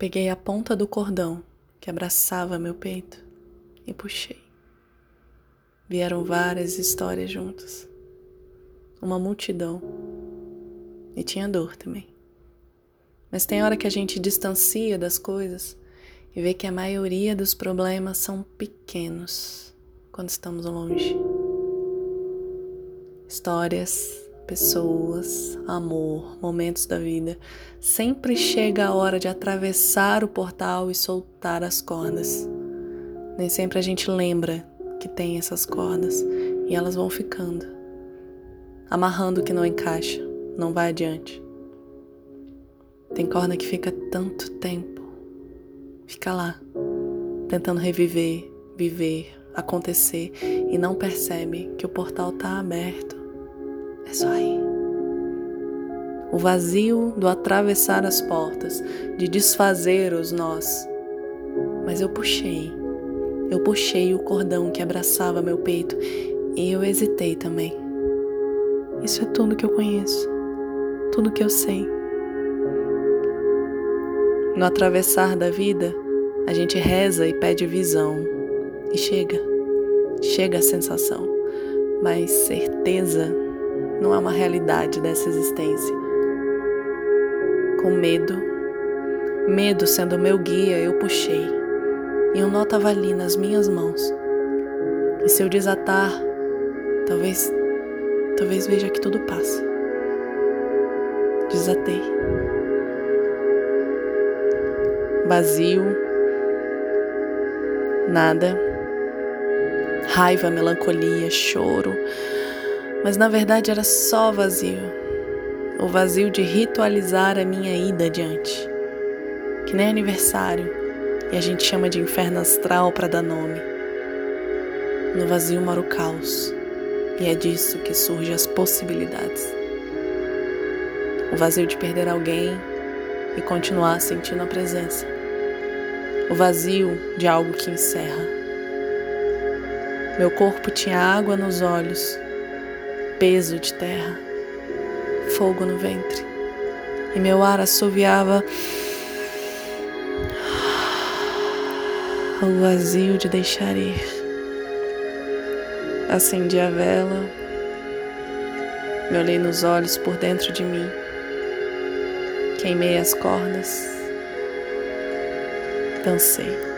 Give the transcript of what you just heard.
Peguei a ponta do cordão que abraçava meu peito e puxei. Vieram várias histórias juntas. Uma multidão. E tinha dor também. Mas tem hora que a gente distancia das coisas e vê que a maioria dos problemas são pequenos quando estamos longe. Histórias, pessoas, amor, momentos da vida. Sempre chega a hora de atravessar o portal e soltar as cordas. Nem sempre a gente lembra que tem essas cordas e elas vão ficando, amarrando o que não encaixa, não vai adiante. Tem corda que fica tanto tempo, fica lá, tentando reviver, viver, acontecer e não percebe que o portal está aberto. É só aí. O vazio do atravessar as portas, de desfazer os nós. Mas eu puxei, eu puxei o cordão que abraçava meu peito e eu hesitei também. Isso é tudo que eu conheço, tudo que eu sei. No atravessar da vida, a gente reza e pede visão. E chega, chega a sensação. Mas certeza não é uma realidade dessa existência. Com medo, medo sendo meu guia, eu puxei. E um nó estava ali nas minhas mãos. E se eu desatar, talvez, talvez veja que tudo passa. Desatei vazio, nada, raiva, melancolia, choro, mas na verdade era só vazio o vazio de ritualizar a minha ida adiante, que nem aniversário e a gente chama de inferno astral para dar nome. No vazio mora o caos e é disso que surgem as possibilidades. O vazio de perder alguém e continuar sentindo a presença o vazio de algo que encerra. Meu corpo tinha água nos olhos, peso de terra, fogo no ventre, e meu ar assoviava o vazio de deixar ir. Acendi a vela, me olhei nos olhos por dentro de mim, queimei as cordas dancei.